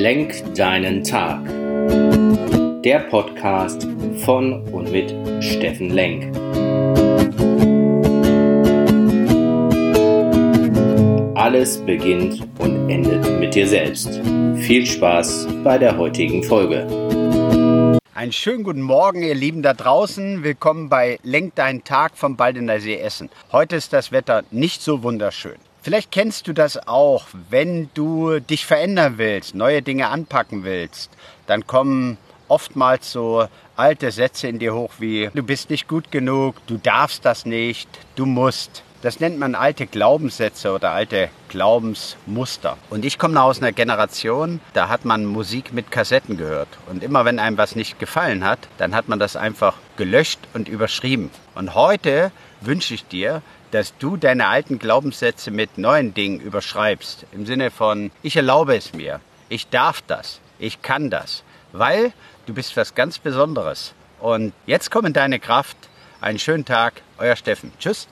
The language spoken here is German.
Lenk deinen Tag. Der Podcast von und mit Steffen Lenk. Alles beginnt und endet mit dir selbst. Viel Spaß bei der heutigen Folge. Einen schönen guten Morgen, ihr Lieben da draußen. Willkommen bei Lenk deinen Tag vom Baldener See Essen. Heute ist das Wetter nicht so wunderschön. Vielleicht kennst du das auch, wenn du dich verändern willst, neue Dinge anpacken willst, dann kommen oftmals so alte Sätze in dir hoch wie du bist nicht gut genug, du darfst das nicht, du musst. Das nennt man alte Glaubenssätze oder alte Glaubensmuster. Und ich komme aus einer Generation, da hat man Musik mit Kassetten gehört. Und immer wenn einem was nicht gefallen hat, dann hat man das einfach gelöscht und überschrieben. Und heute wünsche ich dir, dass du deine alten Glaubenssätze mit neuen Dingen überschreibst. Im Sinne von, ich erlaube es mir, ich darf das, ich kann das, weil du bist was ganz Besonderes. Und jetzt komm in deine Kraft. Einen schönen Tag, euer Steffen. Tschüss.